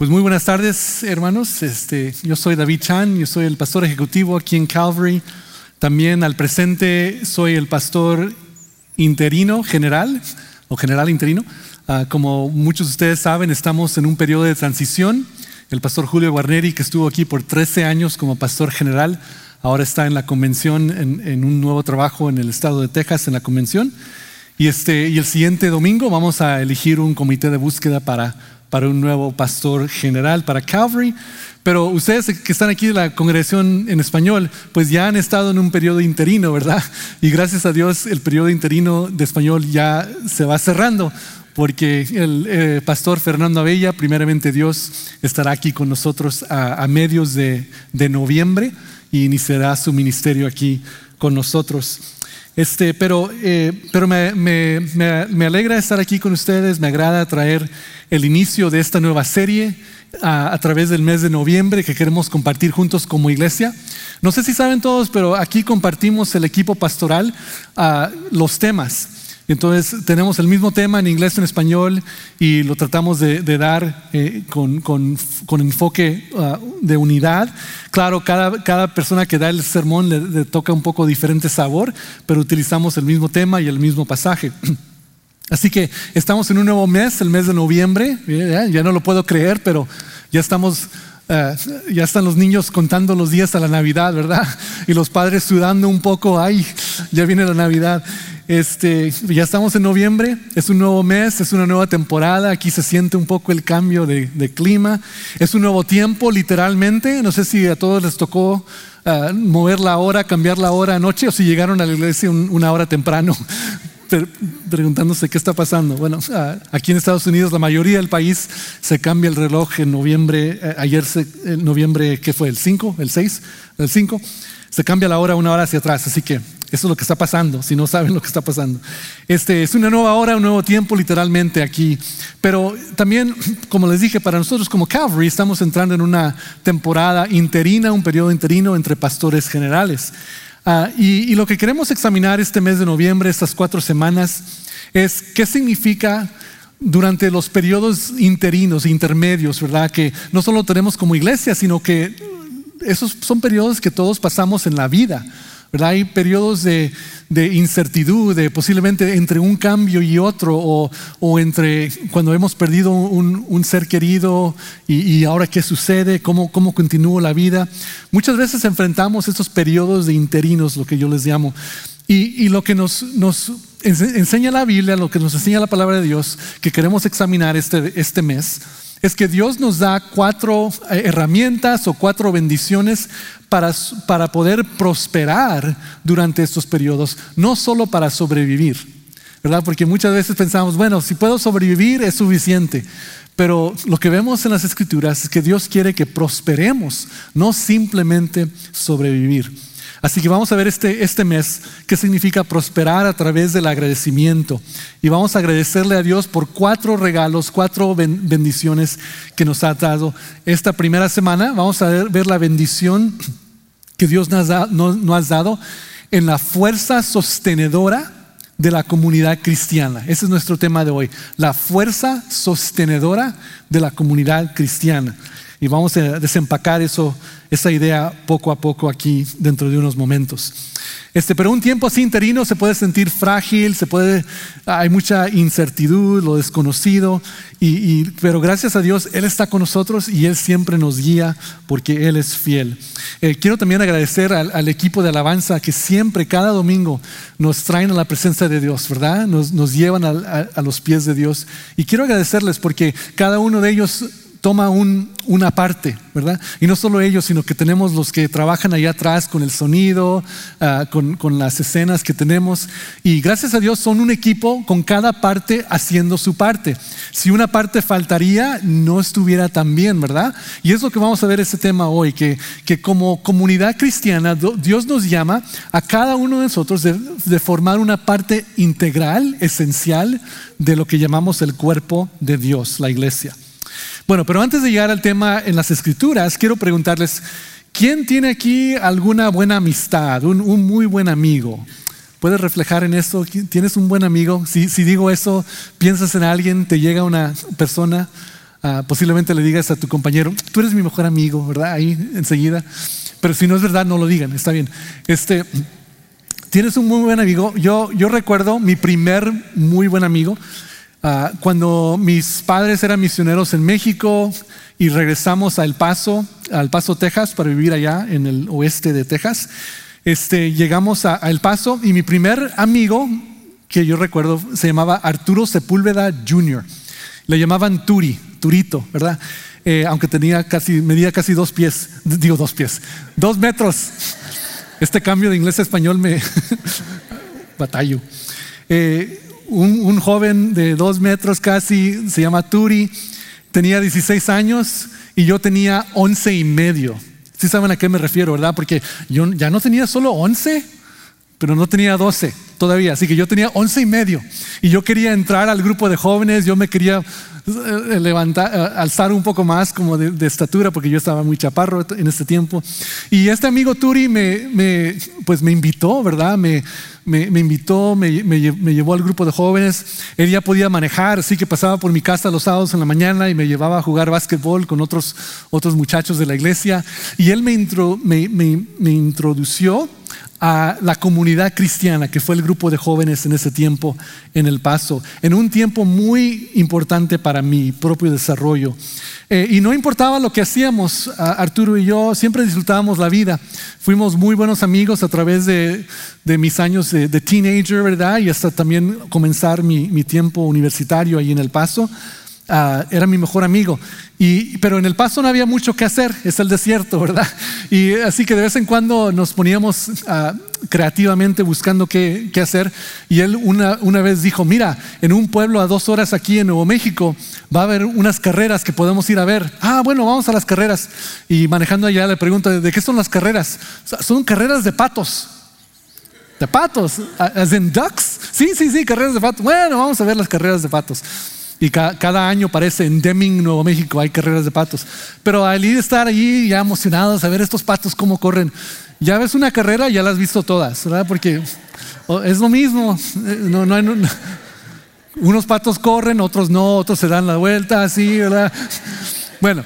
Pues muy buenas tardes, hermanos. Este, yo soy David Chan, yo soy el pastor ejecutivo aquí en Calvary. También al presente soy el pastor interino general o general interino. Ah, como muchos de ustedes saben, estamos en un periodo de transición. El pastor Julio Guarneri, que estuvo aquí por 13 años como pastor general, ahora está en la convención, en, en un nuevo trabajo en el estado de Texas, en la convención. Y, este, y el siguiente domingo vamos a elegir un comité de búsqueda para para un nuevo pastor general para Calvary. Pero ustedes que están aquí en la congregación en español, pues ya han estado en un periodo interino, ¿verdad? Y gracias a Dios el periodo interino de español ya se va cerrando, porque el eh, pastor Fernando Abella, primeramente Dios, estará aquí con nosotros a, medios de, noviembre y iniciará su ministerio aquí con nosotros. Este, pero eh, pero me, me, me, alegra estar aquí con ustedes, me agrada traer el inicio de esta nueva serie a, través del mes de noviembre que queremos compartir juntos como iglesia. No sé si saben todos, pero aquí compartimos el equipo pastoral a los temas. Entonces tenemos el mismo tema en inglés y en español y lo tratamos de, dar eh, con, con, con, enfoque ah, de unidad. Claro, cada, cada, persona que da el sermón le, toca un poco diferente sabor, pero utilizamos el mismo tema y el mismo pasaje. Así que estamos en un nuevo mes, el mes de noviembre. Ya no lo puedo creer, pero ya estamos, eh, ya están los niños contando los días a la Navidad, ¿verdad? Y los padres sudando un poco. Ay, ya viene la Navidad. Este, ya estamos en noviembre, es un nuevo mes, es una nueva temporada, aquí se siente un poco el cambio de, clima, es un nuevo tiempo literalmente, no sé si a todos les tocó eh, mover la hora, cambiar la hora anoche o si llegaron a la iglesia una hora temprano, preguntándose qué está pasando. Bueno, aquí en Estados Unidos la mayoría del país se cambia el reloj en noviembre, eh, ayer en noviembre, ¿qué fue? ¿El 5? ¿El 6? ¿El 5? Se cambia la hora una hora hacia atrás, así que eso es lo que está pasando, si no saben lo que está pasando. Este es una nueva hora, un nuevo tiempo literalmente aquí. Pero también, como les dije, para nosotros como Calvary estamos entrando en una temporada interina, un periodo interino entre pastores generales. Ah, y, lo que queremos examinar este mes de noviembre, estas cuatro semanas, es qué significa durante los periodos interinos, intermedios, ¿verdad? Que no solo tenemos como iglesia, sino que esos son periodos que todos pasamos en la vida. Hay periodos de, incertidumbre, posiblemente entre un cambio y otro, o, entre cuando hemos perdido un, ser querido y, ahora qué sucede, cómo, cómo continúa la vida. Muchas veces enfrentamos estos periodos de interinos, lo que yo les llamo. Y, lo que nos, nos, enseña la Biblia, lo que nos enseña la palabra de Dios, que queremos examinar este, este mes, es que Dios nos da cuatro eh, herramientas o cuatro bendiciones para, para poder prosperar durante estos periodos, no solo para sobrevivir, ¿verdad? Porque muchas veces pensamos, bueno, si puedo sobrevivir es suficiente. Pero lo que vemos en las escrituras es que Dios quiere que prosperemos, no simplemente sobrevivir. Así que vamos a ver este, este mes qué significa prosperar a través del agradecimiento. Y vamos a agradecerle a Dios por cuatro regalos, cuatro bendiciones que nos ha dado esta primera semana. Vamos a ver, la bendición que Dios nos ha, nos ha dado en la fuerza sostenedora de la comunidad cristiana. Ese es nuestro tema de hoy, la fuerza sostenedora de la comunidad cristiana. Y vamos a desempacar eso, esa idea poco a poco aquí dentro de unos momentos. Este, pero un tiempo así interino se puede sentir frágil, se puede, hay mucha incertidumbre, lo desconocido, y, pero gracias a Dios Él está con nosotros y Él siempre nos guía porque Él es fiel. Eh, quiero también agradecer al, equipo de alabanza que siempre, cada domingo, nos traen a la presencia de Dios, ¿verdad? Nos, nos llevan a, a los pies de Dios. Y quiero agradecerles porque cada uno de ellos toma una parte, ¿verdad? Y no solo ellos, sino que tenemos los que trabajan allá atrás con el sonido, ah, con, las escenas que tenemos. Y gracias a Dios son un equipo con cada parte haciendo su parte. Si una parte faltaría, no estuviera tan bien, ¿verdad? Y es lo que vamos a ver ese tema hoy, que, que como comunidad cristiana, Dios nos llama a cada uno de nosotros de formar una parte integral, esencial, de lo que llamamos el cuerpo de Dios, la iglesia. Bueno, pero antes de llegar al tema en las escrituras, quiero preguntarles, ¿quién tiene aquí alguna buena amistad, un, muy buen amigo? ¿Puedes reflejar en esto? ¿Tienes un buen amigo? Si, digo eso, piensas en alguien, te llega una persona Ah, posiblemente le digas a tu compañero, tú eres mi mejor amigo, ¿verdad? Ahí enseguida. Pero si no es verdad, no lo digan, está bien. Este, tienes un muy buen amigo. Yo, yo recuerdo mi primer muy buen amigo ah, cuando mis padres eran misioneros en México y regresamos a El Paso, al Paso, Texas, para vivir allá en el oeste de Texas. Este, llegamos a, a El Paso y mi primer amigo que yo recuerdo se llamaba Arturo Sepúlveda Jr. Le llamaban Turi, Turito, ¿verdad? Eh, aunque tenía casi, medía casi dos pies, digo dos pies, dos metros. Este cambio de inglés a español me batallo. Eh, un, joven de dos metros casi, se llama Turi, tenía 16 años y yo tenía 11 y medio. ¿Sí saben a qué me refiero, verdad? Porque yo ya no tenía solo 11, pero no tenía 12 todavía, así que yo tenía 11 y medio y yo quería entrar al grupo de jóvenes, yo me quería levantar, eh, alzar un poco más como de, estatura porque yo estaba muy chaparro en ese tiempo. Y este amigo Turi me, pues me invitó, ¿verdad? Me, me, invitó, me, me, llevó al grupo de jóvenes. Él ya podía manejar, así que pasaba por mi casa los sábados en la mañana y me llevaba a jugar básquetbol con otros, otros muchachos de la iglesia. Y él me, intro, me, me introdució a la comunidad cristiana, que fue el grupo de jóvenes en ese tiempo en El Paso, en un tiempo muy importante para mi propio desarrollo. Eh, y no importaba lo que hacíamos, Arturo y yo siempre disfrutábamos la vida. Fuimos muy buenos amigos a través de, mis años de, teenager, ¿verdad? Y hasta también comenzar mi, mi tiempo universitario ahí en El Paso. Ah, era mi mejor amigo. Y, pero en el paso no había mucho que hacer, es el desierto, ¿verdad? Y así que de vez en cuando nos poníamos ah, creativamente buscando qué, qué, hacer. Y él una, una vez dijo, mira, en un pueblo a dos horas aquí en Nuevo México va a haber unas carreras que podemos ir a ver. Ah, bueno, vamos a las carreras. Y manejando allá le pregunto, ¿de qué son las carreras? Son carreras de patos. De patos, as in ducks. Sí, sí, sí, carreras de patos. Bueno, vamos a ver las carreras de patos. Y cada año parece en Deming, Nuevo México, hay carreras de patos. Pero al ir a estar allí ya emocionados a ver estos patos cómo corren, ya ves una carrera, ya las has visto todas, ¿verdad? Porque es lo mismo. Eh, no, no hay, unos patos corren, otros no, otros se dan la vuelta, así, ¿verdad? Bueno,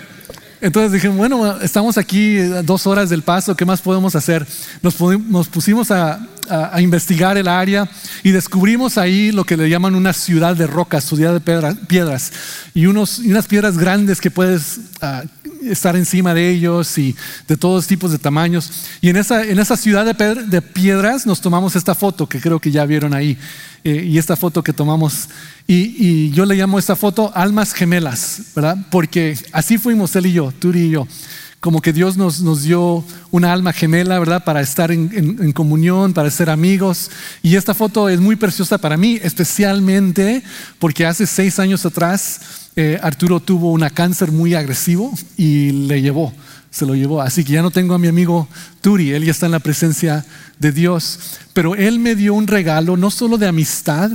entonces dije, bueno, estamos aquí dos horas del paso, ¿qué más podemos hacer? Nos, pusimos a, investigar el área y descubrimos ahí lo que le llaman una ciudad de rocas, ciudad de piedras, y, unos, unas piedras grandes que puedes ah, estar encima de ellos y de todos tipos de tamaños. Y en esa, en esa ciudad de, de piedras nos tomamos esta foto que creo que ya vieron ahí. Eh, y esta foto que tomamos, y, yo le llamo esta foto almas gemelas, ¿verdad? Porque así fuimos él y yo, tú y yo como que Dios nos, nos dio una alma gemela, ¿verdad? Para estar en, comunión, para ser amigos. Y esta foto es muy preciosa para mí, especialmente porque hace seis años atrás eh, Arturo tuvo un cáncer muy agresivo y le llevó, se lo llevó. Así que ya no tengo a mi amigo Turi, él ya está en la presencia de Dios. Pero él me dio un regalo, no solo de amistad,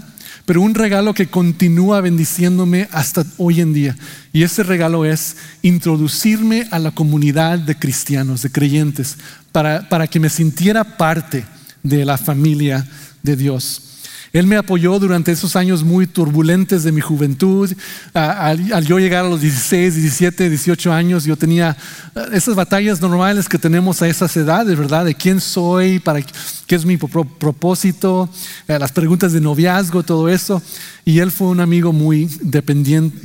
pero un regalo que continúa bendiciéndome hasta hoy en día. Y ese regalo es introducirme a la comunidad de cristianos, de creyentes, para, para que me sintiera parte de la familia de Dios. Él me apoyó durante esos años muy turbulentes de mi juventud. Al, yo llegar a los 16, 17, 18 años, yo tenía eh, esas batallas normales que tenemos a esas edades, ¿verdad? De quién soy, para qué es mi propósito, eh, las preguntas de noviazgo, todo eso. Y él fue un amigo muy dependiente,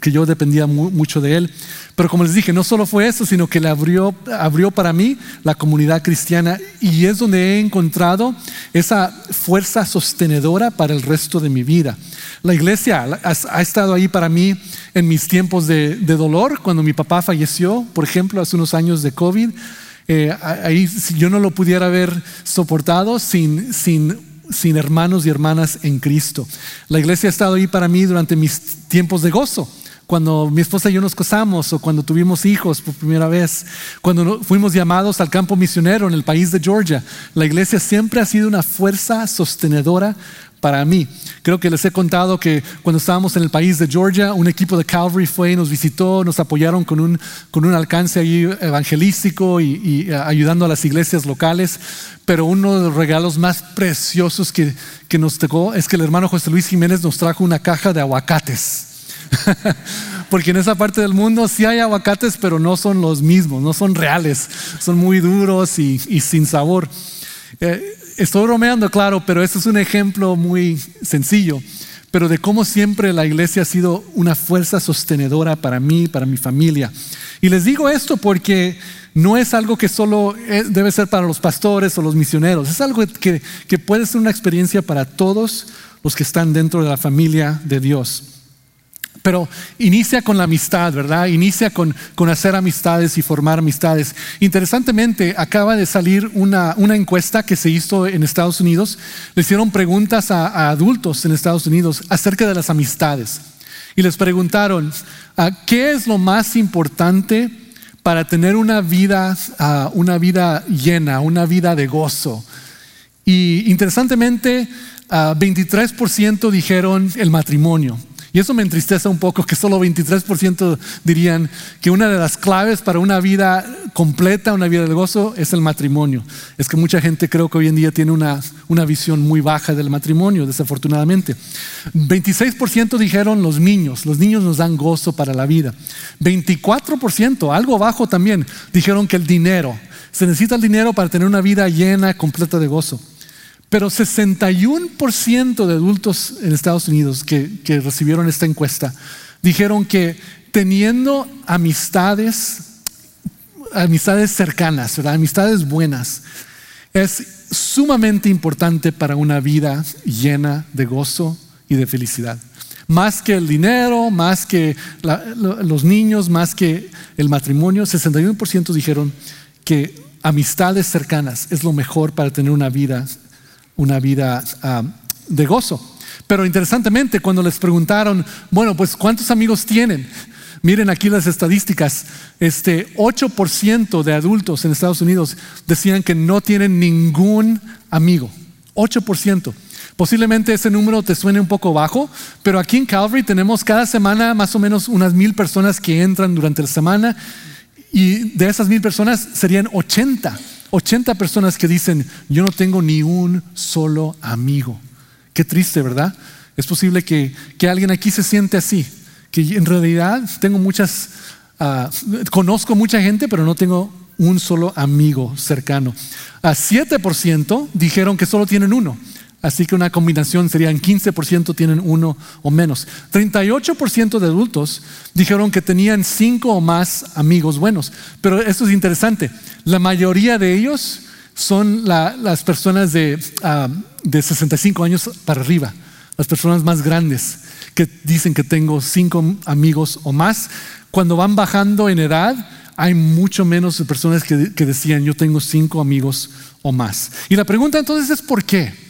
que yo dependía mucho de él. Pero como les dije, no solo fue eso, sino que le abrió, abrió para mí la comunidad cristiana y es donde he encontrado esa fuerza sostenedora para el resto de mi vida. La iglesia ha, estado ahí para mí en mis tiempos de, dolor, cuando mi papá falleció, por ejemplo, hace unos años de COVID. Eh, ahí yo no lo pudiera haber soportado sin, sin sin hermanos y hermanas en Cristo. La iglesia ha estado ahí para mí durante mis tiempos de gozo cuando mi esposa y yo nos casamos o cuando tuvimos hijos por primera vez, cuando fuimos llamados al campo misionero en el país de Georgia. La iglesia siempre ha sido una fuerza sostenedora para mí. Creo que les he contado que cuando estábamos en el país de Georgia, un equipo de Calvary fue y nos visitó, nos apoyaron con un, con un alcance ahí evangelístico y, y, eh, ayudando a las iglesias locales. Pero uno de los regalos más preciosos que, que nos tocó es que el hermano José Luis Jiménez nos trajo una caja de aguacates. porque en esa parte del mundo sí hay aguacates, pero no son los mismos, no son reales, son muy duros y, sin sabor. Eh, estoy bromeando, claro, pero este es un ejemplo muy sencillo, pero de cómo siempre la iglesia ha sido una fuerza sostenedora para mí, para mi familia. Y les digo esto porque no es algo que solo eh, debe ser para los pastores o los misioneros, es algo que, que puede ser una experiencia para todos los que están dentro de la familia de Dios. Pero inicia con la amistad, ¿verdad? Inicia con, hacer amistades y formar amistades. Interesantemente, acaba de salir una, encuesta que se hizo en Estados Unidos. Le hicieron preguntas a, adultos en Estados Unidos acerca de las amistades. Y les preguntaron, ah, ¿qué es lo más importante para tener una vida, ah, una vida llena, una vida de gozo? Y interesantemente, 23% ah, dijeron el matrimonio. Y eso me entristece un poco que solo 23% dirían que una de las claves para una vida completa, una vida de gozo, es el matrimonio. Es que mucha gente creo que hoy en día tiene una, una visión muy baja del matrimonio, desafortunadamente. 26% dijeron los niños, los niños nos dan gozo para la vida. 24%, algo bajo también, dijeron que el dinero, se necesita el dinero para tener una vida llena, completa de gozo. Pero 61% de adultos en Estados Unidos que, recibieron esta encuesta dijeron que teniendo amistades, amistades cercanas, amistades buenas, es sumamente importante para una vida llena de gozo y de felicidad. Más que el dinero, más que los niños, más que el matrimonio, 61% dijeron que amistades cercanas es lo mejor para tener una vida una vida ah, de gozo. Pero interesantemente, cuando les preguntaron, bueno, pues ¿cuántos amigos tienen? Miren aquí las estadísticas. Este 8% de adultos en Estados Unidos decían que no tienen ningún amigo. 8%. Posiblemente ese número te suene un poco bajo, pero aquí en Calvary tenemos cada semana más o menos unas mil personas que entran durante la semana y de esas mil personas serían 80 80 personas que dicen, yo no tengo ni un solo amigo. Qué triste, ¿verdad? Es posible que, alguien aquí se siente así, que en realidad tengo muchas, ah, conozco mucha gente, pero no tengo un solo amigo cercano. A 7% dijeron que solo tienen uno. Así que una combinación serían 15% tienen uno o menos. 38% de adultos dijeron que tenían cinco o más amigos buenos. Pero esto es interesante. La mayoría de ellos son las personas de, ah, de 65 años para arriba, las personas más grandes que dicen que tengo cinco amigos o más. Cuando van bajando en edad, hay mucho menos personas que, que decían yo tengo cinco amigos o más. Y la pregunta entonces es ¿por qué?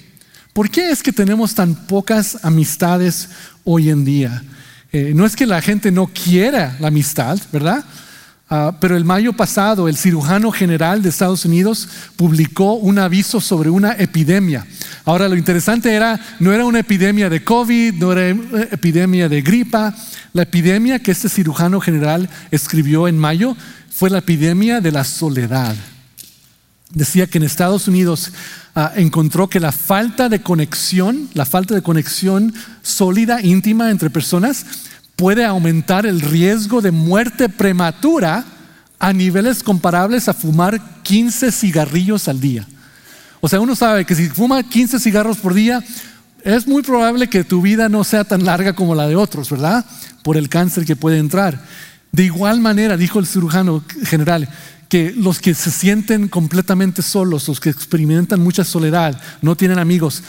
¿Por qué es que tenemos tan pocas amistades hoy en día? Eh, no es que la gente no quiera la amistad, ¿verdad? Ah, pero el mayo pasado el cirujano general de Estados Unidos publicó un aviso sobre una epidemia. Ahora lo interesante era, no era una epidemia de COVID, no era una epidemia de gripa. La epidemia que este cirujano general escribió en mayo fue la epidemia de la soledad. Decía que en Estados Unidos Ah, encontró que la falta de conexión, la falta de conexión sólida, íntima entre personas, puede aumentar el riesgo de muerte prematura a niveles comparables a fumar 15 cigarrillos al día. O sea, uno sabe que si fuma 15 cigarros por día, es muy probable que tu vida no sea tan larga como la de otros, ¿verdad? Por el cáncer que puede entrar. De igual manera, dijo el cirujano general, que los que se sienten completamente solos, los que experimentan mucha soledad, no tienen amigos,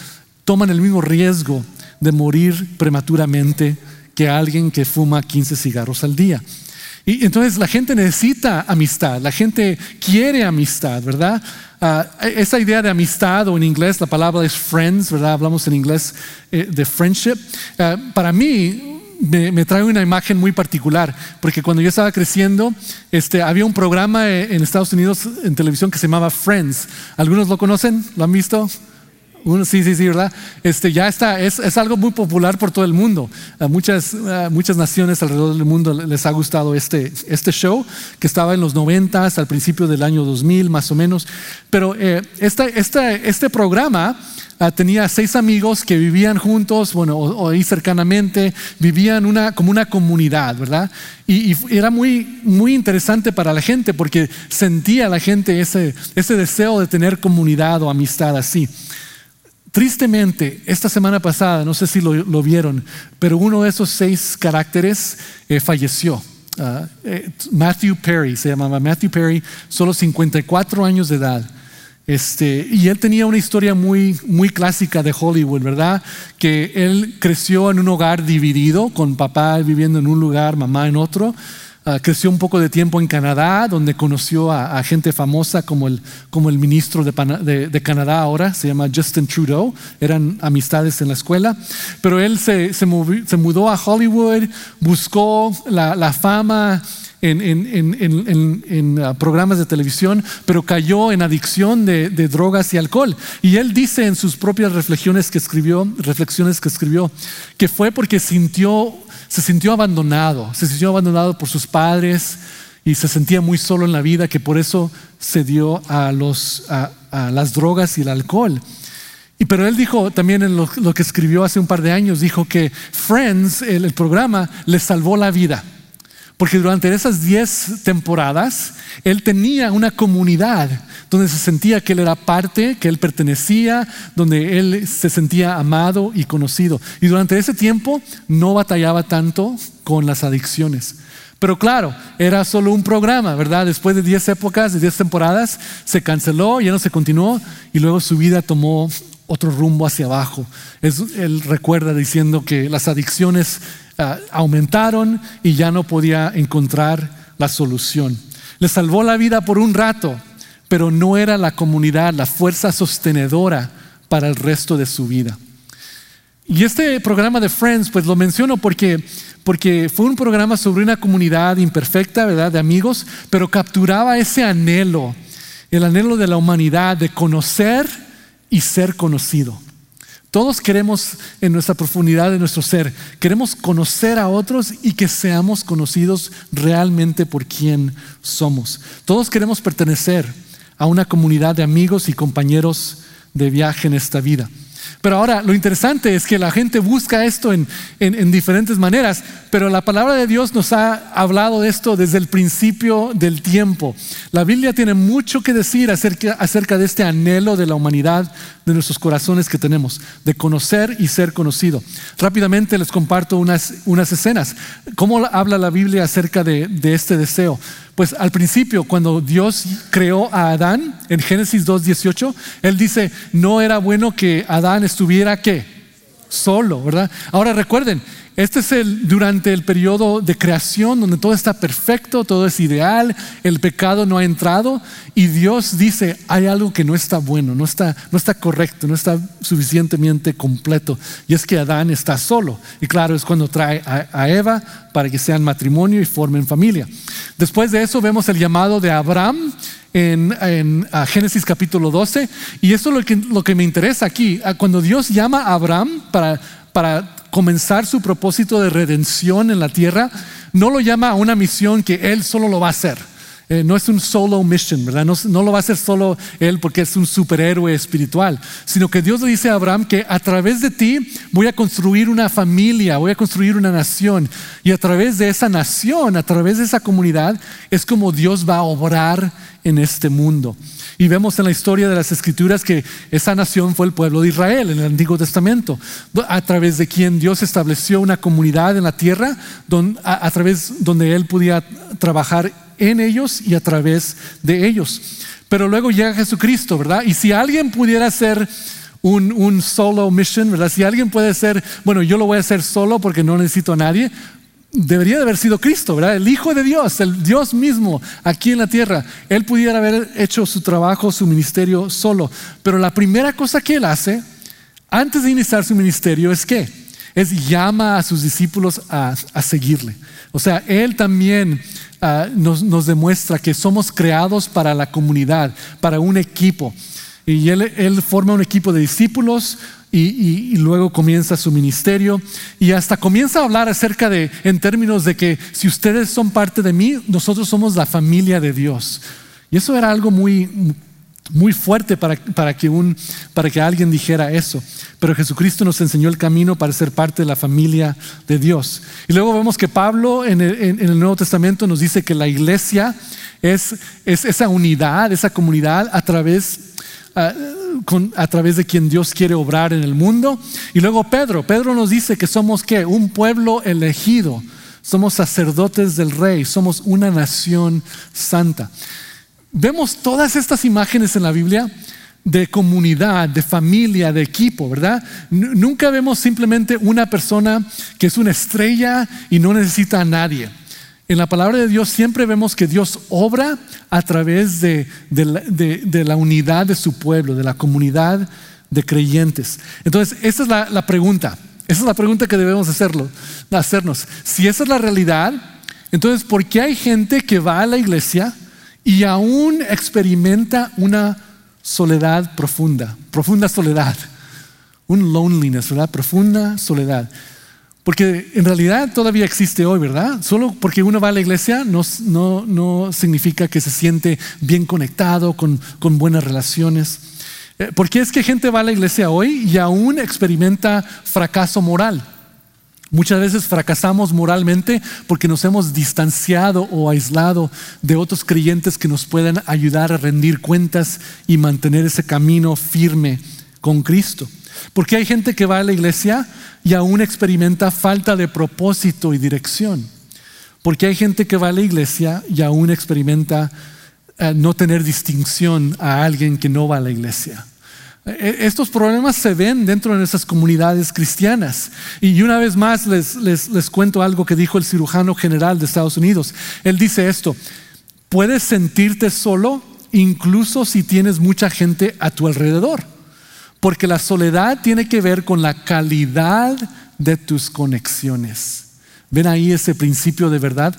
toman el mismo riesgo de morir prematuramente que alguien que fuma 15 cigarros al día. Y entonces la gente necesita amistad, la gente quiere amistad, ¿verdad? Ah, esa idea de amistad, o en inglés la palabra es friends, ¿verdad? Hablamos en inglés eh, de friendship. Ah, para mí, me, trae una imagen muy particular, porque cuando yo estaba creciendo, este, había un programa eh, en Estados Unidos en televisión que se llamaba Friends. ¿Algunos lo conocen? ¿Lo han visto? Uno, sí, sí, sí, ¿verdad? Este, ya está, es, es algo muy popular por todo el mundo. A muchas, muchas naciones alrededor del mundo les ha gustado este, este show, que estaba en los 90, al principio del año 2000, más o menos. Pero eh, este programa ah, tenía seis amigos que vivían juntos, bueno, o, ahí cercanamente, vivían una, como una comunidad, ¿verdad? Y, y, era muy, muy interesante para la gente porque sentía la gente ese, ese deseo de tener comunidad o amistad así. Tristemente, esta semana pasada, no sé si lo, vieron, pero uno de esos seis caracteres eh, falleció. Ah, eh, Matthew Perry, se llamaba Matthew Perry, solo 54 años de edad. Este, y él tenía una historia muy, muy clásica de Hollywood, ¿verdad? Que él creció en un hogar dividido, con papá viviendo en un lugar, mamá en otro. Ah, creció un poco de tiempo en Canadá, donde conoció a, gente famosa como el, como el ministro de, Canadá ahora, se llama Justin Trudeau. Eran amistades en la escuela. Pero él se, se, mudó a Hollywood, buscó la, fama. En, en, ah, programas de televisión, pero cayó en adicción de, drogas y alcohol. Y él dice en sus propias reflexiones que escribió, reflexiones que escribió, que fue porque sintió se sintió abandonado, se sintió abandonado por sus padres y se sentía muy solo en la vida, que por eso se dio a, las drogas y el alcohol. Y pero él dijo también en lo, que escribió hace un par de años, dijo que Friends, el, programa, le salvó la vida. Porque durante esas diez temporadas, él tenía una comunidad donde se sentía que él era parte, que él pertenecía, donde él se sentía amado y conocido. Y durante ese tiempo no batallaba tanto con las adicciones. Pero claro, era solo un programa, ¿verdad? Después de 10 épocas, de 10 temporadas, se canceló, ya no se continuó y luego su vida tomó otro rumbo hacia abajo. él recuerda diciendo que las adicciones ah, aumentaron y ya no podía encontrar la solución. Le salvó la vida por un rato, pero no era la comunidad la fuerza sostenedora para el resto de su vida. Y este programa de Friends, pues lo menciono porque, porque fue un programa sobre una comunidad imperfecta, ¿verdad? De amigos, pero capturaba ese anhelo, el anhelo de la humanidad de conocer y ser conocido. Todos queremos en nuestra profundidad de nuestro ser, queremos conocer a otros y que seamos conocidos realmente por quien somos. Todos queremos pertenecer a una comunidad de amigos y compañeros de viaje en esta vida. Pero ahora lo interesante es que la gente busca esto en, diferentes maneras, pero la palabra de Dios nos ha hablado de esto desde el principio del tiempo. La Biblia tiene mucho que decir acerca, de este anhelo de la humanidad, de nuestros corazones que tenemos, de conocer y ser conocido. Rápidamente les comparto unas, escenas. ¿Cómo habla la Biblia acerca de este deseo? Pues al principio, cuando Dios creó a Adán, en Génesis 2.18, Él dice, no era bueno que Adán estuviera qué? Solo, ¿verdad? Ahora recuerden, este es el durante el periodo de creación donde todo está perfecto, todo es ideal, el pecado no ha entrado y Dios dice, hay algo que no está bueno, no está, no está correcto, no está suficientemente completo. Y es que Adán está solo. Y claro, es cuando trae a, Eva para que sean matrimonio y formen familia. Después de eso vemos el llamado de Abraham en, Génesis capítulo 12. Y esto es lo que, lo que me interesa aquí. Cuando Dios llama a Abraham para, para comenzar su propósito de redención en la tierra, no lo llama a una misión que Él solo lo va a hacer. Eh, no es un solo mission, ¿verdad? No, no, lo va a hacer solo Él porque es un superhéroe espiritual, sino que Dios le dice a Abraham que a través de ti voy a construir una familia, voy a construir una nación. Y a través de esa nación, a través de esa comunidad, es como Dios va a obrar en este mundo. Y vemos en la historia de las escrituras que esa nación fue el pueblo de Israel en el Antiguo Testamento, a través de quien Dios estableció una comunidad en la tierra, a, través donde Él podía trabajar en ellos y a través de ellos. Pero luego llega Jesucristo, ¿verdad? Y si alguien pudiera ser un, un, solo mission, ¿verdad? Si alguien puede ser, bueno, yo lo voy a hacer solo porque no necesito a nadie, debería de haber sido Cristo, ¿verdad? El Hijo de Dios, el Dios mismo aquí en la tierra. Él pudiera haber hecho su trabajo, su ministerio solo. Pero la primera cosa que él hace, antes de iniciar su ministerio, es que es llama a sus discípulos a, seguirle. O sea, él también ah, nos, demuestra que somos creados para la comunidad, para un equipo. Y él forma un equipo de discípulos y, luego comienza su ministerio y hasta comienza a hablar acerca de, en términos de que si ustedes son parte de mí, nosotros somos la familia de Dios. Y eso era algo muy, muy fuerte para, para, que un, para que alguien dijera eso. Pero Jesucristo nos enseñó el camino para ser parte de la familia de Dios. Y luego vemos que Pablo en el, en el Nuevo Testamento nos dice que la iglesia es, es esa unidad, esa comunidad a través a, través de quien Dios quiere obrar en el mundo. Y luego Pedro, Pedro nos dice que somos qué? Un pueblo elegido, somos sacerdotes del rey, somos una nación santa. Vemos todas estas imágenes en la Biblia de comunidad, de familia, de equipo, ¿verdad? nunca vemos simplemente una persona que es una estrella y no necesita a nadie. En la palabra de Dios siempre vemos que Dios obra a través de, la, unidad de su pueblo, de la comunidad de creyentes. Entonces, esa es la, pregunta. Esa es la pregunta que debemos hacerlo, hacernos. Si esa es la realidad, entonces, ¿por qué hay gente que va a la iglesia y aún experimenta una soledad profunda? Profunda soledad. Un loneliness, ¿verdad? Profunda soledad. Porque en realidad todavía existe hoy, ¿verdad? Solo porque uno va a la iglesia no, no, significa que se siente bien conectado, con, con buenas relaciones. Eh, porque es que gente va a la iglesia hoy y aún experimenta fracaso moral. Muchas veces fracasamos moralmente porque nos hemos distanciado o aislado de otros creyentes que nos puedan ayudar a rendir cuentas y mantener ese camino firme con Cristo. Porque hay gente que va a la iglesia y aún experimenta falta de propósito y dirección. Porque hay gente que va a la iglesia y aún experimenta eh, no tener distinción a alguien que no va a la iglesia. E, e, estos problemas se ven dentro de nuestras comunidades cristianas. Y una vez más les, les cuento algo que dijo el cirujano general de Estados Unidos. Él dice esto, puedes sentirte solo incluso si tienes mucha gente a tu alrededor. Porque la soledad tiene que ver con la calidad de tus conexiones. ¿Ven ahí ese principio de verdad?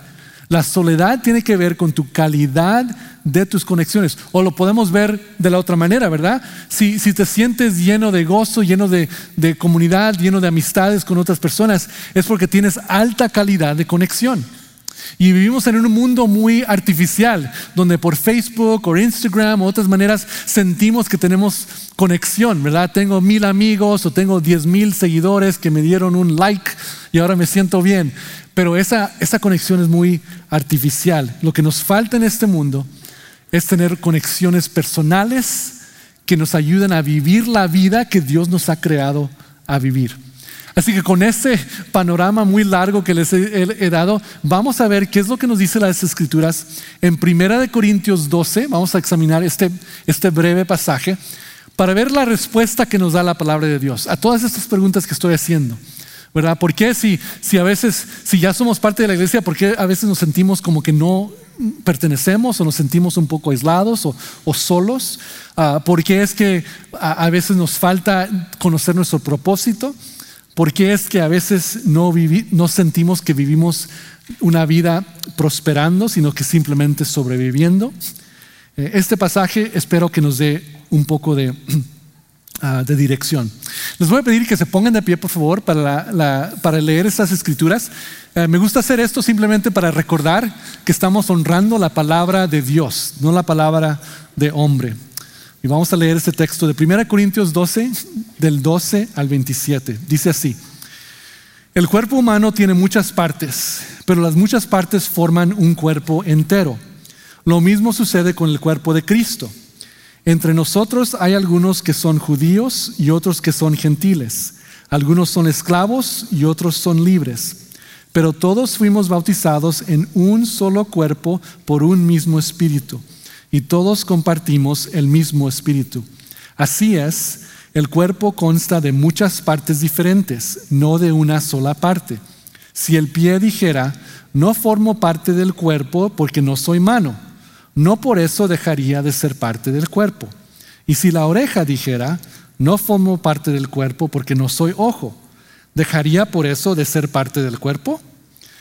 La soledad tiene que ver con tu calidad de tus conexiones. O lo podemos ver de la otra manera, ¿verdad? Si, te sientes lleno de gozo, lleno de, de comunidad, lleno de amistades con otras personas, es porque tienes alta calidad de conexión. Y vivimos en un mundo muy artificial, donde por Facebook o Instagram o otras maneras sentimos que tenemos conexión, ¿verdad? Tengo mil amigos o tengo diez mil seguidores que me dieron un like y ahora me siento bien. Pero esa, esa conexión es muy artificial. Lo que nos falta en este mundo es tener conexiones personales que nos ayuden a vivir la vida que Dios nos ha creado a vivir. Así que con ese panorama muy largo que les he, dado, vamos a ver qué es lo que nos dice las escrituras. En Primera de Corintios 12, vamos a examinar este, este breve pasaje para ver la respuesta que nos da la palabra de Dios a todas estas preguntas que estoy haciendo. ¿Verdad? ¿Por qué si, si a veces, si ya somos parte de la iglesia, por qué a veces nos sentimos como que no pertenecemos o nos sentimos un poco aislados o, solos? Uh, ¿Por qué es que a veces nos falta conocer nuestro propósito? Porque es que a veces no, no sentimos que vivimos una vida prosperando, sino que simplemente sobreviviendo. Eh, este pasaje espero que nos dé un poco de, ah, de dirección. Les voy a pedir que se pongan de pie, por favor, para, para leer estas escrituras. Eh, me gusta hacer esto simplemente para recordar que estamos honrando la palabra de Dios, no la palabra de hombre. Y vamos a leer este texto de 1 Corintios 12, del 12 al 27. Dice así, el cuerpo humano tiene muchas partes, pero las muchas partes forman un cuerpo entero. Lo mismo sucede con el cuerpo de Cristo. Entre nosotros hay algunos que son judíos y otros que son gentiles. Algunos son esclavos y otros son libres. Pero todos fuimos bautizados en un solo cuerpo por un mismo espíritu y todos compartimos el mismo espíritu. Así es, el cuerpo consta de muchas partes diferentes, no de una sola parte. Si el pie dijera, no formo parte del cuerpo porque no soy mano, no por eso dejaría de ser parte del cuerpo. Y si la oreja dijera, no formo parte del cuerpo porque no soy ojo, ¿dejaría por eso de ser parte del cuerpo?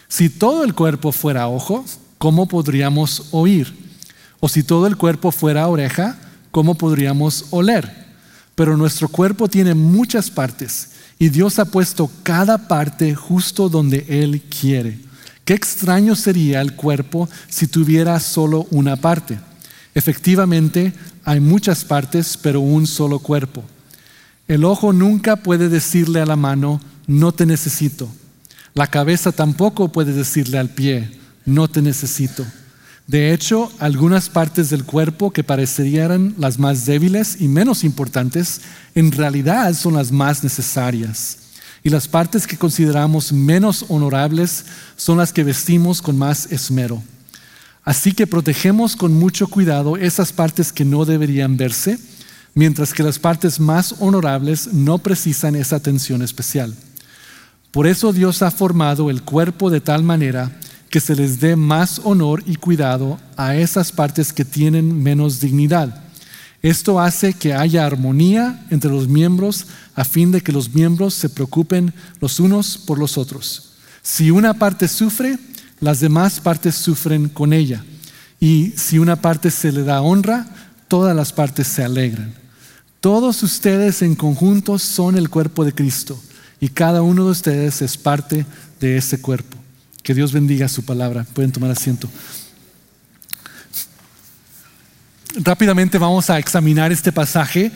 Si todo el cuerpo fuera ojo, ¿cómo podríamos oír? O si todo el cuerpo fuera oreja, ¿cómo podríamos oler? Pero nuestro cuerpo tiene muchas partes y Dios ha puesto cada parte justo donde Él quiere. Qué extraño sería el cuerpo si tuviera solo una parte. Efectivamente, hay muchas partes, pero un solo cuerpo. El ojo nunca puede decirle a la mano, no te necesito. La cabeza tampoco puede decirle al pie, no te necesito. De hecho, algunas partes del cuerpo que parecerían las más débiles y menos importantes, en realidad son las más necesarias. Y las partes que consideramos menos honorables son las que vestimos con más esmero. Así que protegemos con mucho cuidado esas partes que no deberían verse, mientras que las partes más honorables no precisan esa atención especial. Por eso Dios ha formado el cuerpo de tal manera que se les dé más honor y cuidado a esas partes que tienen menos dignidad. Esto hace que haya armonía entre los miembros a fin de que los miembros se preocupen los unos por los otros. Si una parte sufre, las demás partes sufren con ella. Y si una parte se le da honra, todas las partes se alegran. Todos ustedes en conjunto son el cuerpo de Cristo y cada uno de ustedes es parte de ese cuerpo. Que Dios bendiga su palabra. Pueden tomar asiento. Rápidamente vamos a examinar este pasaje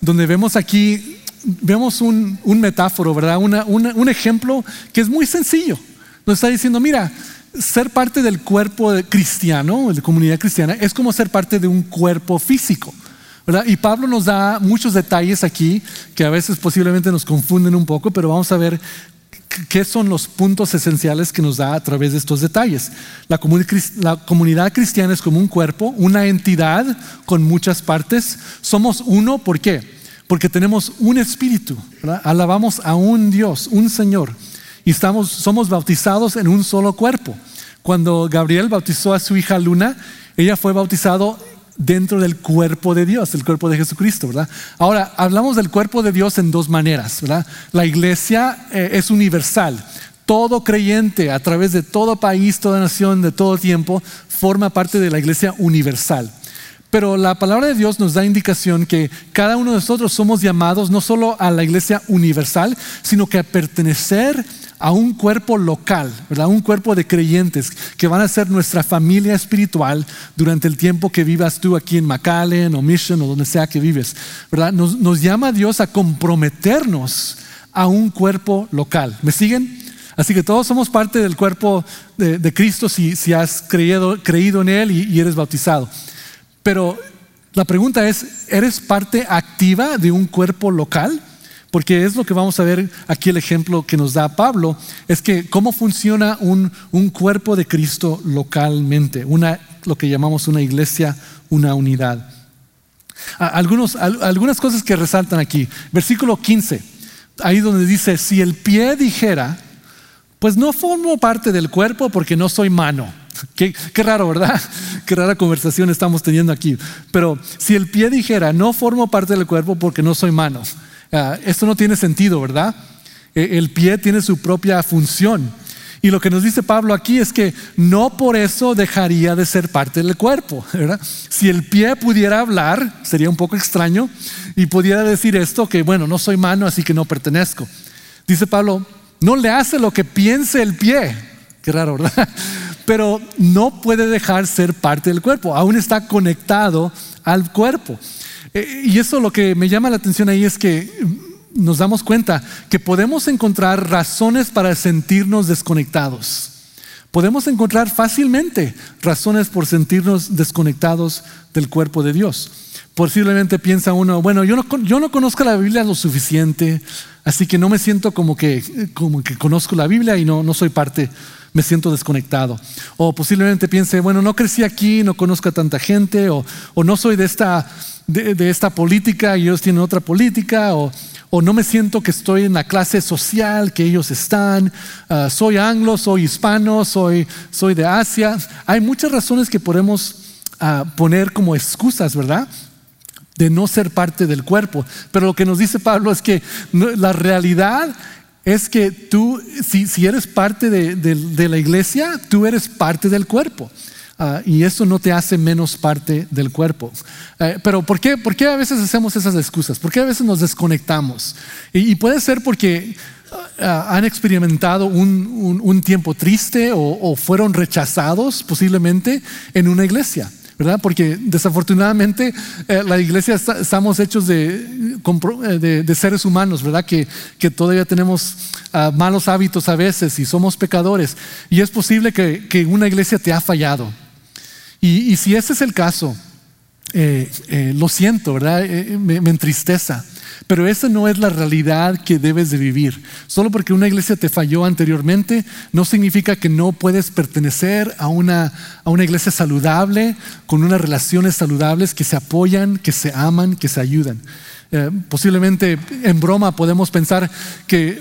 donde vemos aquí, vemos un, metáforo, ¿verdad? un ejemplo que es muy sencillo. Nos está diciendo, mira, ser parte del cuerpo cristiano, de comunidad cristiana, es como ser parte de un cuerpo físico. ¿verdad? Y Pablo nos da muchos detalles aquí que a veces posiblemente nos confunden un poco, pero vamos a ver qué son los puntos esenciales que nos da a través de estos detalles. La, comunidad cristiana es como un cuerpo, una entidad con muchas partes. Somos uno, ¿por qué? Porque tenemos un espíritu, alabamos a un Dios, un Señor, y estamos, somos bautizados en un solo cuerpo. Cuando Gabriel bautizó a su hija Luna, ella fue bautizado dentro del cuerpo de Dios, el cuerpo de Jesucristo, ¿verdad? Ahora, hablamos del cuerpo de Dios en dos maneras, ¿verdad? La iglesia eh, es universal. Todo creyente a través de todo país, toda nación, de todo tiempo, forma parte de la iglesia universal. Pero la palabra de Dios nos da indicación que cada uno de nosotros somos llamados no solo a la iglesia universal, sino que a pertenecer a un cuerpo local, ¿verdad? Un cuerpo de creyentes que van a ser nuestra familia espiritual durante el tiempo que vivas tú aquí en McAllen o Mission o donde sea que vives, ¿verdad? Nos, llama Dios a comprometernos a un cuerpo local. ¿Me siguen? Así que todos somos parte del cuerpo de, Cristo si, si, has creído, creído en Él y, y eres bautizado. Pero la pregunta es, ¿eres parte activa de un cuerpo local? Porque es lo que vamos a ver aquí el ejemplo que nos da Pablo, es que cómo funciona un, cuerpo de Cristo localmente, una, lo que llamamos una iglesia, una unidad. Algunos, algunas cosas que resaltan aquí. Versículo 15, ahí donde dice, si el pie dijera, pues no formo parte del cuerpo porque no soy mano. Qué, qué, raro, ¿verdad? Qué rara conversación estamos teniendo aquí. Pero si el pie dijera, no formo parte del cuerpo porque no soy mano. Ah, esto no tiene sentido, ¿verdad? E, el pie tiene su propia función. Y lo que nos dice Pablo aquí es que no por eso dejaría de ser parte del cuerpo. ¿verdad? Si el pie pudiera hablar, sería un poco extraño, y pudiera decir esto, que bueno, no soy mano, así que no pertenezco. Dice Pablo, no le hace lo que piense el pie. Qué raro, ¿verdad? Pero no puede dejar ser parte del cuerpo, aún está conectado al cuerpo. Eh, y eso lo que me llama la atención ahí es que nos damos cuenta que podemos encontrar razones para sentirnos desconectados. Podemos encontrar fácilmente razones por sentirnos desconectados del cuerpo de Dios. Posiblemente piensa uno, bueno, yo no, conozco la Biblia lo suficiente, así que no me siento como que, que conozco la Biblia y no, no soy parte, me siento desconectado. O posiblemente piense, bueno, no crecí aquí, no conozco a tanta gente, o, o no soy de esta de, esta política y ellos tienen otra política, o, no me siento que estoy en la clase social que ellos están, ah, soy anglo, soy hispano, soy, soy de Asia. Hay muchas razones que podemos ah, poner como excusas, ¿verdad? De no ser parte del cuerpo. Pero lo que nos dice Pablo es que la realidad es que tú, si, eres parte de, de la iglesia, tú eres parte del cuerpo. Ah, y eso no te hace menos parte del cuerpo. Eh, pero ¿por qué, ¿por qué a veces hacemos esas excusas? ¿Por qué a veces nos desconectamos? Y, puede ser porque ah, han experimentado un, tiempo triste o, fueron rechazados posiblemente en una iglesia. ¿Verdad? Porque desafortunadamente eh, la iglesia estamos hechos de, eh, de, seres humanos, ¿verdad? Que, que todavía tenemos ah, malos hábitos a veces y somos pecadores. Y es posible que, que una iglesia te ha fallado. Y, si ese es el caso, eh, eh, lo siento, ¿verdad? Eh, me, me, entristeza. Pero esa no es la realidad que debes de vivir. Solo porque una iglesia te falló anteriormente, no significa que no puedes pertenecer a una, a una iglesia saludable, con unas relaciones saludables que se apoyan, que se aman, que se ayudan. posiblemente en broma podemos pensar que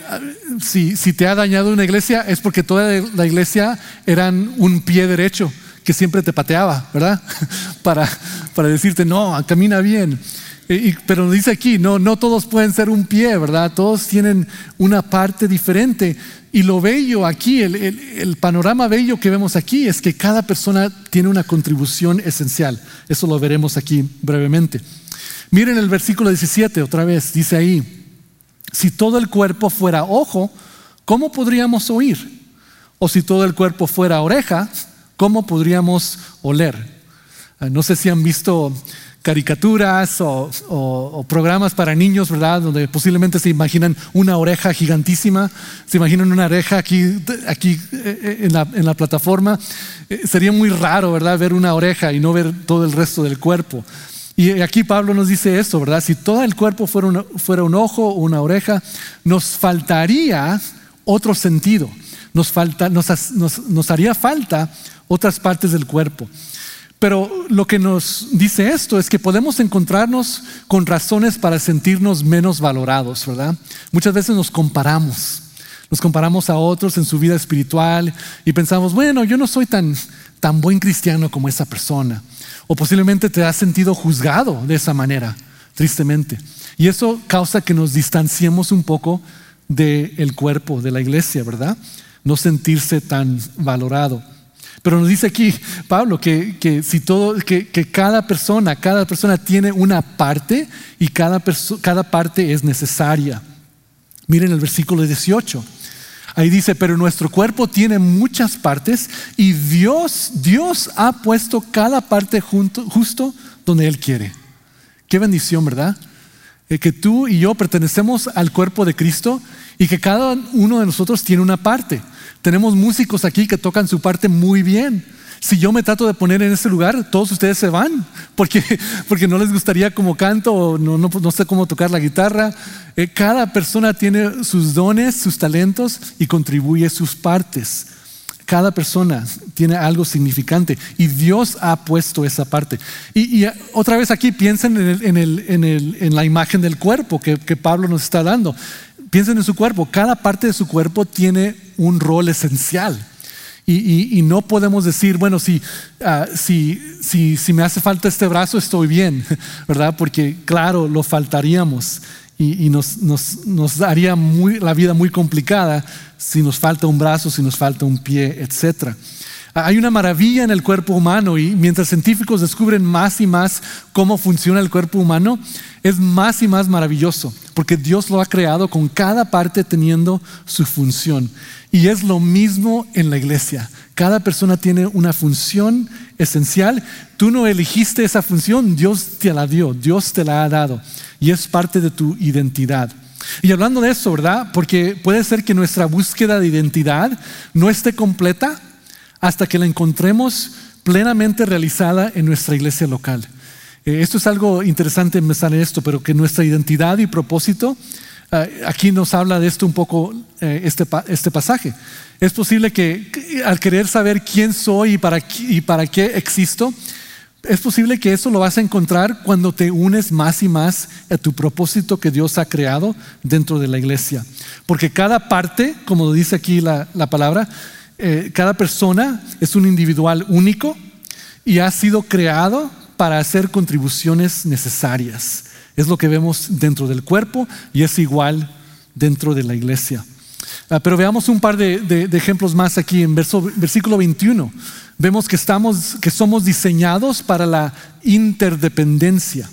si, si te ha dañado una iglesia es porque toda la iglesia eran un pie derecho que siempre te pateaba, ¿verdad? para, para decirte, no, camina bien. pero dice aquí, no, no todos pueden ser un pie, ¿verdad? Todos tienen una parte diferente. Y lo bello aquí, el, el, panorama bello que vemos aquí es que cada persona tiene una contribución esencial. Eso lo veremos aquí brevemente. Miren el versículo 17 otra vez, dice ahí, si todo el cuerpo fuera ojo, ¿cómo podríamos oír? O si todo el cuerpo fuera oreja, ¿Cómo podríamos oler? Ah, no sé si han visto caricaturas o, programas para niños, ¿verdad? Donde posiblemente se imaginan una oreja gigantísima, se imaginan una oreja aquí, aquí eh, en, la, plataforma. Eh, sería muy raro, ¿verdad? Ver una oreja y no ver todo el resto del cuerpo. Y aquí Pablo nos dice esto, ¿verdad? Si todo el cuerpo fuera, un ojo o una oreja, nos faltaría otro sentido. Nos, falta, nos haría falta otras partes del cuerpo. Pero lo que nos dice esto es que podemos encontrarnos con razones para sentirnos menos valorados, ¿verdad? Muchas veces nos comparamos, nos comparamos a otros en su vida espiritual y pensamos, bueno, yo no soy tan, tan buen cristiano como esa persona. O posiblemente te has sentido juzgado de esa manera, tristemente. Y eso causa que nos distanciemos un poco del cuerpo, de la iglesia, ¿verdad? No sentirse tan valorado. Pero nos dice aquí Pablo que, si todo, que, cada persona, cada persona tiene una parte y cada, cada parte es necesaria. Miren el versículo 18. Ahí dice, pero nuestro cuerpo tiene muchas partes y Dios, Dios ha puesto cada parte justo donde Él quiere. Qué bendición, ¿verdad? Eh, que tú y yo pertenecemos al cuerpo de Cristo y que cada uno de nosotros tiene una parte. Tenemos músicos aquí que tocan su parte muy bien. Si yo me trato de poner en ese lugar, todos ustedes se van porque, porque no les gustaría cómo canto o no, no, sé cómo tocar la guitarra. Eh, cada persona tiene sus dones, sus talentos y contribuye sus partes. Cada persona tiene algo significante y Dios ha puesto esa parte. Y, otra vez aquí piensen en, la imagen del cuerpo que, Pablo nos está dando. Piensen en su cuerpo, cada parte de su cuerpo tiene un rol esencial. Y, no podemos decir, bueno, ah, si, si, si, me hace falta este brazo, estoy bien, ¿verdad? Porque claro, lo faltaríamos y, nos, nos, nos, haría la vida muy complicada si nos falta un brazo, si nos falta un pie, etcétera. Hay una maravilla en el cuerpo humano y mientras científicos descubren más y más cómo funciona el cuerpo humano, es más y más maravilloso, porque Dios lo ha creado con cada parte teniendo su función. Y es lo mismo en la iglesia. Cada persona tiene una función esencial. Tú no elegiste esa función, Dios te la dio, Dios te la ha dado. Y es parte de tu identidad. Y hablando de eso, ¿verdad? Porque puede ser que nuestra búsqueda de identidad no esté completa hasta que la encontremos plenamente realizada en nuestra iglesia local. Eh, esto es algo interesante empezar en esto, pero que nuestra identidad y propósito, aquí nos habla de esto un poco eh, este, este pasaje. Es posible que, al querer saber quién soy y para, y para qué existo, es posible que eso lo vas a encontrar cuando te unes más y más a tu propósito que Dios ha creado dentro de la iglesia. Porque cada parte, como dice aquí la, la palabra, eh, cada persona es un individual único y ha sido creado para hacer contribuciones necesarias. Es lo que vemos dentro del cuerpo y es igual dentro de la iglesia. Ah, pero veamos un par de, ejemplos más aquí en versículo 21. Vemos que, estamos, que somos diseñados para la interdependencia.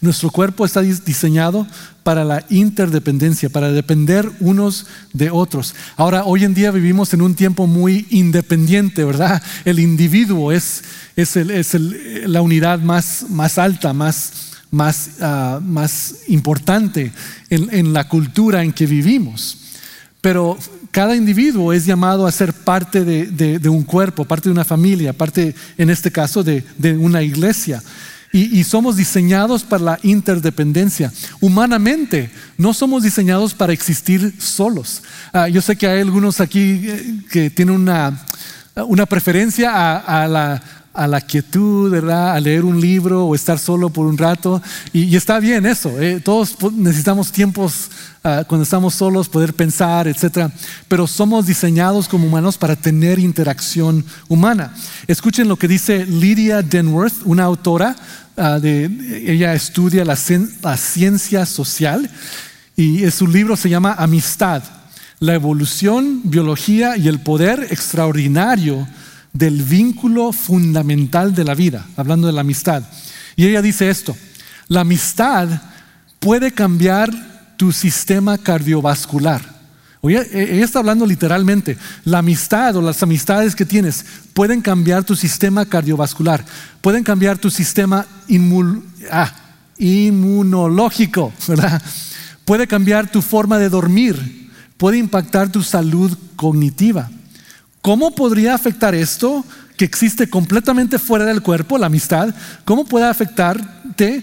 Nuestro cuerpo está diseñado para la interdependencia, para depender unos de otros. Ahora, hoy en día vivimos en un tiempo muy independiente, ¿verdad? El individuo es, es, la unidad más, más alta, más, más, ah, más importante en la cultura en que vivimos. Pero cada individuo es llamado a ser parte de, un cuerpo, parte de una familia, parte, en este caso, de, una iglesia. Y, somos diseñados para la interdependencia. Humanamente, no somos diseñados para existir solos. Ah, yo sé que hay algunos aquí eh, que tienen una, una preferencia a la a la quietud, ¿verdad? A leer un libro o estar solo por un rato. Y, está bien eso. ¿eh? Todos necesitamos tiempos ah, cuando estamos solos, poder pensar, etc. Pero somos diseñados como humanos para tener interacción humana. Escuchen lo que dice Lydia Denworth, una autora. Ah, de, ella estudia la, la ciencia social y su libro se llama Amistad, la evolución, biología y el poder extraordinario del vínculo fundamental de la vida, hablando de la amistad. Y ella dice esto, la amistad puede cambiar tu sistema cardiovascular. Oye, e, ella está hablando literalmente, la amistad o las amistades que tienes pueden cambiar tu sistema cardiovascular, pueden cambiar tu sistema ah, inmunológico, ¿verdad? Puede cambiar tu forma de dormir, puede impactar tu salud cognitiva. ¿Cómo podría afectar esto que existe completamente fuera del cuerpo, la amistad? ¿Cómo puede afectarte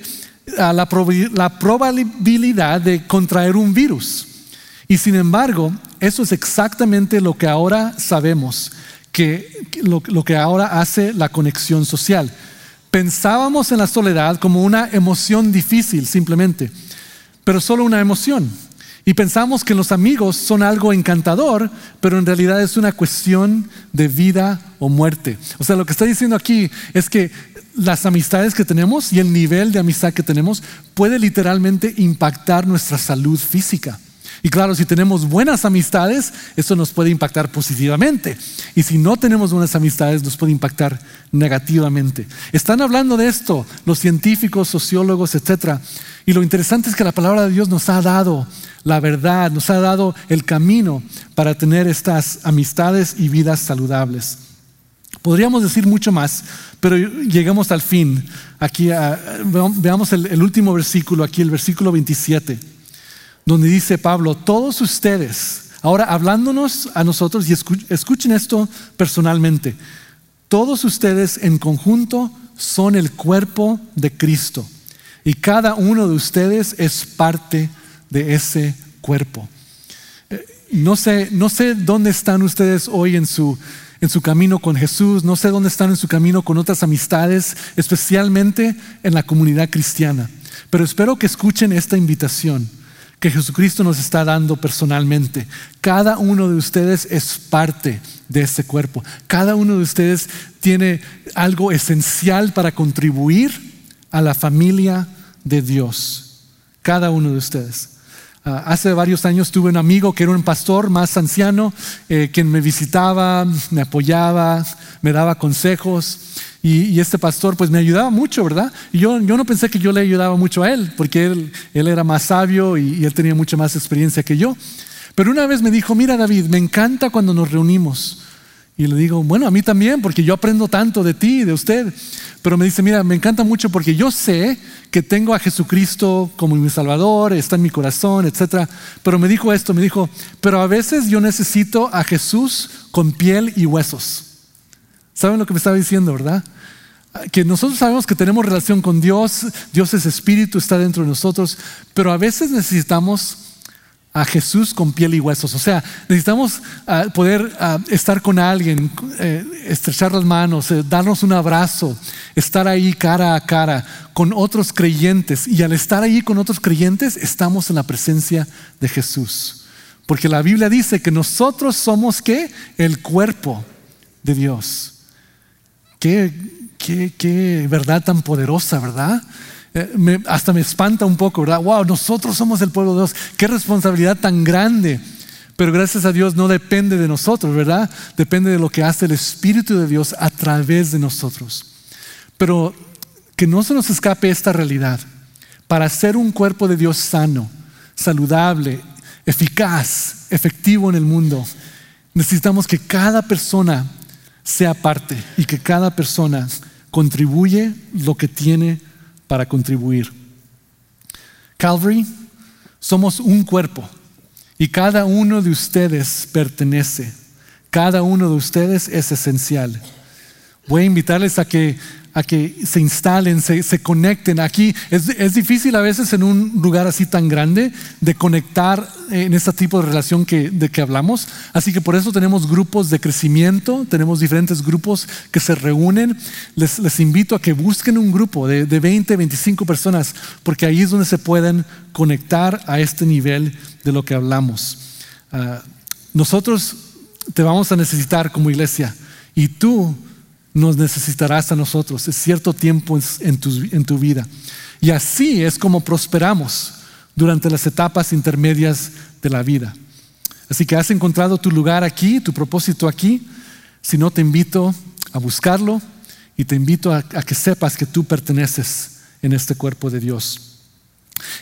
a la, probabilidad de contraer un virus? Y sin embargo, eso es exactamente lo que ahora sabemos, que lo que ahora hace la conexión social. Pensábamos en la soledad como una emoción difícil simplemente, pero solo una emoción. Y pensamos que los amigos son algo encantador, pero en realidad es una cuestión de vida o muerte. O sea, lo que está diciendo aquí es que las amistades que tenemos y el nivel de amistad que tenemos puede literalmente impactar nuestra salud física. Y claro, si tenemos buenas amistades, eso nos puede impactar positivamente. Y si no tenemos buenas amistades, nos puede impactar negativamente. Están hablando de esto los científicos, sociólogos, etc. Y lo interesante es que la palabra de Dios nos ha dado la verdad, nos ha dado el camino para tener estas amistades y vidas saludables. Podríamos decir mucho más, pero llegamos al fin. Aquí veamos el, último versículo, aquí el versículo 27, donde dice Pablo, todos ustedes, ahora hablándonos a nosotros y escuchen esto personalmente, todos ustedes en conjunto son el cuerpo de Cristo y cada uno de ustedes es parte de ese cuerpo. Eh, no sé, no sé dónde están ustedes hoy en su, en su camino con Jesús, no sé dónde están en su camino con otras amistades, especialmente en la comunidad cristiana. Pero espero que escuchen esta invitación que Jesucristo nos está dando personalmente. Cada uno de ustedes es parte de ese cuerpo. Cada uno de ustedes tiene algo esencial para contribuir a la familia de Dios. Cada uno de ustedes. Ah, hace varios años tuve un amigo que era un pastor más anciano, eh, quien me visitaba, me apoyaba, me daba consejos. Y, este pastor pues me ayudaba mucho, ¿verdad? Y yo, yo no pensé que yo le ayudaba mucho a él, porque él, él era más sabio y, y él tenía mucha más experiencia que yo. Pero una vez me dijo, mira David, me encanta cuando nos reunimos. Y le digo, bueno, a mí también, porque yo aprendo tanto de ti, de usted. Pero me dice, mira, me encanta mucho porque yo sé que tengo a Jesucristo como mi Salvador, está en mi corazón, etc. Pero me dijo esto, me dijo, pero a veces yo necesito a Jesús con piel y huesos. ¿Saben lo que me estaba diciendo, verdad? Que nosotros sabemos que tenemos relación con Dios, Dios es espíritu, está dentro de nosotros, pero a veces necesitamos a Jesús con piel y huesos. O sea, necesitamos ah, poder ah, estar con alguien, eh, estrechar las manos, eh, darnos un abrazo, estar ahí cara a cara con otros creyentes. Y al estar ahí con otros creyentes, estamos en la presencia de Jesús. Porque la Biblia dice que nosotros somos qué? El cuerpo de Dios. Qué, qué, qué verdad tan poderosa, ¿verdad? Eh, hasta me espanta un poco, ¿verdad? Wow, nosotros somos el pueblo de Dios. Qué responsabilidad tan grande Pero gracias a Dios no depende de nosotros, ¿verdad? Depende de lo que hace el Espíritu de Dios a través de nosotros. Pero que no se nos escape esta realidad. Para ser un cuerpo de Dios sano, saludable, eficaz, efectivo en el mundo, necesitamos que cada persona sea parte y que cada persona contribuye lo que tiene para contribuir. Calvary, somos un cuerpo y cada uno de ustedes pertenece. Cada uno de ustedes es esencial. Voy a invitarles a que a que se instalen, se, conecten. Aquí es, difícil a veces en un lugar así tan grande de conectar en este tipo de relación que, de que hablamos. Así que por eso tenemos grupos de crecimiento, tenemos diferentes grupos que se reúnen. Les, les invito a que busquen un grupo de, de 20, 25 personas, porque ahí es donde se pueden conectar a este nivel de lo que hablamos. Ah, nosotros te vamos a necesitar como iglesia y tú nos necesitarás a nosotros. Es cierto tiempo en tu, vida. Y así es como prosperamos durante las etapas intermedias de la vida. Así que has encontrado tu lugar aquí, tu propósito aquí. Si no, te invito a buscarlo y te invito a que sepas que tú perteneces en este cuerpo de Dios.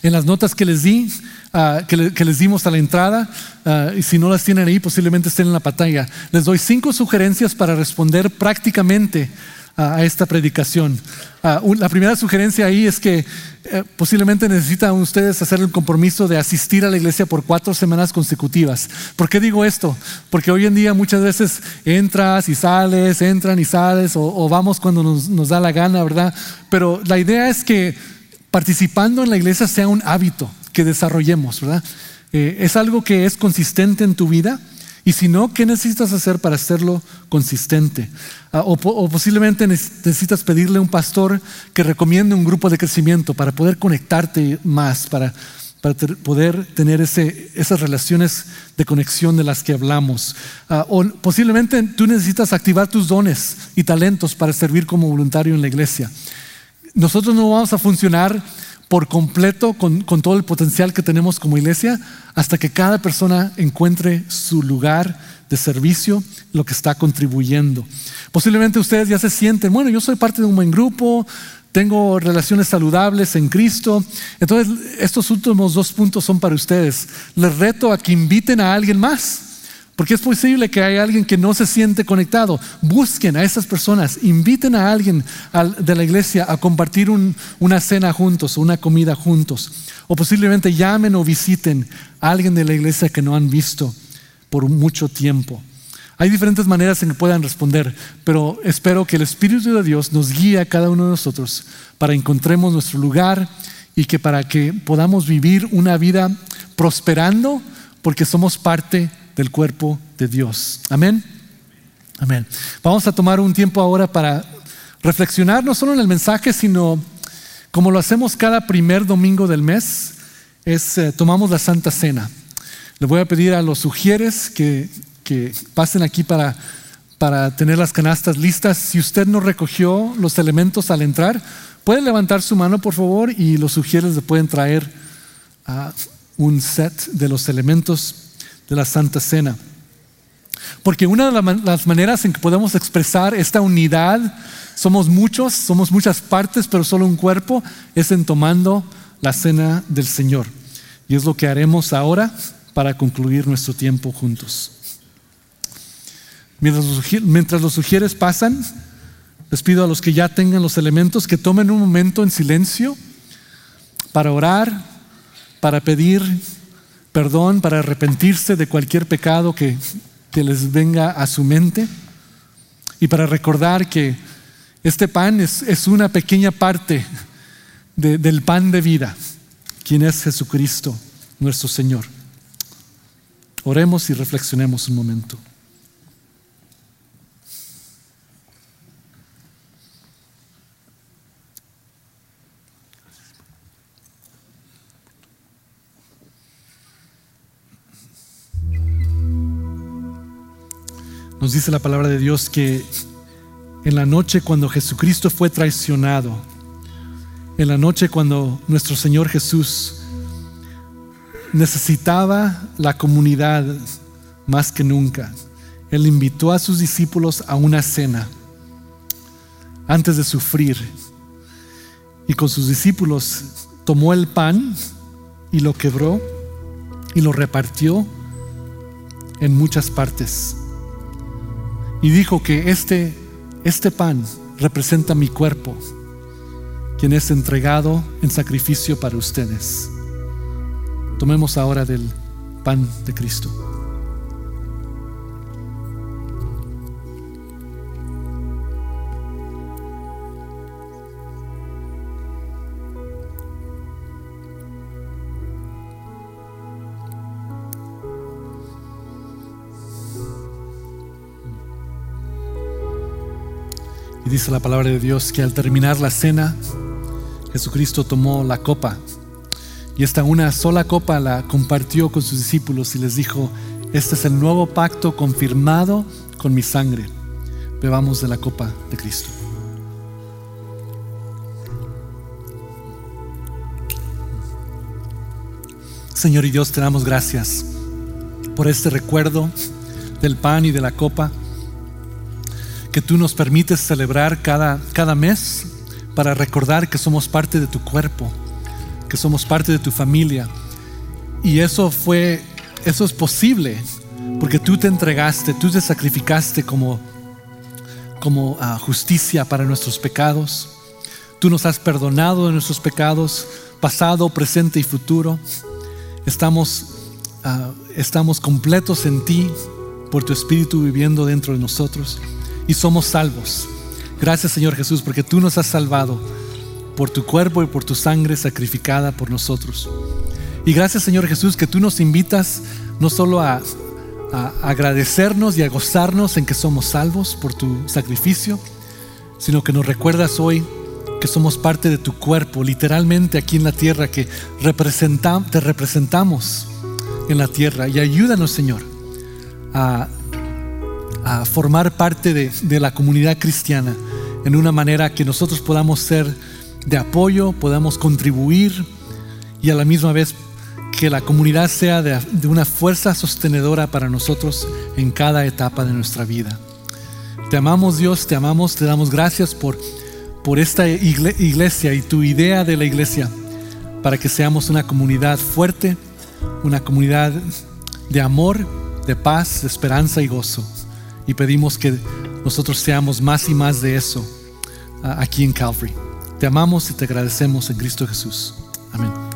En las notas que les di, ah, que, les dimos a la entrada, ah, y si no las tienen ahí, posiblemente estén en la pantalla, les doy cinco sugerencias para responder prácticamente a esta predicación. Ah, la primera sugerencia ahí es que eh, posiblemente necesitan ustedes hacer el compromiso de asistir a la iglesia por cuatro semanas consecutivas. ¿Por qué digo esto? Porque hoy en día muchas veces entras y sales, entran y sales, o, vamos cuando nos, nos da la gana, ¿verdad? Pero la idea es que participando en la iglesia sea un hábito que desarrollemos, ¿verdad? Eh, es algo que es consistente en tu vida. Y si no, ¿qué necesitas hacer para hacerlo consistente? Ah, o, posiblemente necesitas pedirle a un pastor que recomiende un grupo de crecimiento para poder conectarte más, para, poder tener esas relaciones de conexión de las que hablamos. Ah, o posiblemente tú necesitas activar tus dones y talentos para servir como voluntario en la iglesia nosotros no vamos a funcionar por completo con, todo el potencial que tenemos como iglesia hasta que cada persona encuentre su lugar de servicio, lo que está contribuyendo. Posiblemente ustedes ya se sienten, bueno, yo soy parte de un buen grupo, tengo relaciones saludables en Cristo. Entonces, estos últimos dos puntos son para ustedes. Les reto a que inviten a alguien más porque es posible que haya alguien que no se siente conectado. Busquen a esas personas, inviten a alguien de la iglesia a compartir una cena juntos, una comida juntos. O posiblemente llamen o visiten a alguien de la iglesia que no han visto por mucho tiempo. Hay diferentes maneras en que puedan responder, pero espero que el Espíritu de Dios nos guíe a cada uno de nosotros para encontremos nuestro lugar y que para que podamos vivir una vida prosperando porque somos parte de del cuerpo de Dios. Amén. Amén. Vamos a tomar un tiempo ahora para reflexionar no solo en el mensaje, sino como lo hacemos cada primer domingo del mes, es eh, tomamos la Santa Cena. Le voy a pedir a los sugieres que, que pasen aquí para, para tener las canastas listas. Si usted no recogió los elementos al entrar, puede levantar su mano, por favor, y los sugieres le pueden traer un set de los elementos de la Santa Cena. Porque una de las maneras en que podemos expresar esta unidad, somos muchos, somos muchas partes, pero solo un cuerpo, es en tomando la cena del Señor. Y es lo que haremos ahora para concluir nuestro tiempo juntos. Mientras los, sugieres pasan, les pido a los que ya tengan los elementos que tomen un momento en silencio para orar, para pedir perdón, para arrepentirse de cualquier pecado que, les venga a su mente y para recordar que este pan es, una pequeña parte del pan de vida, quien es Jesucristo, nuestro Señor. Oremos y reflexionemos un momento. Nos dice la palabra de Dios que en la noche cuando Jesucristo fue traicionado, en la noche cuando nuestro Señor Jesús necesitaba la comunidad más que nunca, Él invitó a sus discípulos a una cena antes de sufrir. Y con sus discípulos tomó el pan y lo quebró y lo repartió en muchas partes. Y dijo que este, este pan representa mi cuerpo, quien es entregado en sacrificio para ustedes. Tomemos ahora del pan de Cristo. Y dice la palabra de Dios que al terminar la cena, Jesucristo tomó la copa y esta una sola copa la compartió con sus discípulos y les dijo, este es el nuevo pacto confirmado con mi sangre. Bebamos de la copa de Cristo. Señor y Dios, te damos gracias por este recuerdo del pan y de la copa que tú nos permites celebrar cada, cada mes para recordar que somos parte de tu cuerpo, que somos parte de tu familia. Y eso fue, eso es posible porque tú te entregaste, tú te sacrificaste como, como ah, justicia para nuestros pecados. Tú nos has perdonado de nuestros pecados, pasado, presente y futuro. Estamos, ah, estamos completos en ti por tu Espíritu viviendo dentro de nosotros y somos salvos. Gracias Señor Jesús porque tú nos has salvado por tu cuerpo y por tu sangre sacrificada por nosotros. Y gracias Señor Jesús que tú nos invitas no solo a, agradecernos y a gozarnos en que somos salvos por tu sacrificio, sino que nos recuerdas hoy que somos parte de tu cuerpo, literalmente aquí en la tierra, que te representamos en la tierra. Y ayúdanos, Señor, a a formar parte de, la comunidad cristiana en una manera que nosotros podamos ser de apoyo, podamos contribuir y a la misma vez que la comunidad sea de, una fuerza sostenedora para nosotros en cada etapa de nuestra vida. Te amamos Dios, te amamos, te damos gracias por, por esta iglesia y tu idea de la iglesia para que seamos una comunidad fuerte, una comunidad de amor, de paz, de esperanza y gozo y pedimos que nosotros seamos más y más de eso aquí en Calvary. Te amamos y te agradecemos en Cristo Jesús. Amén.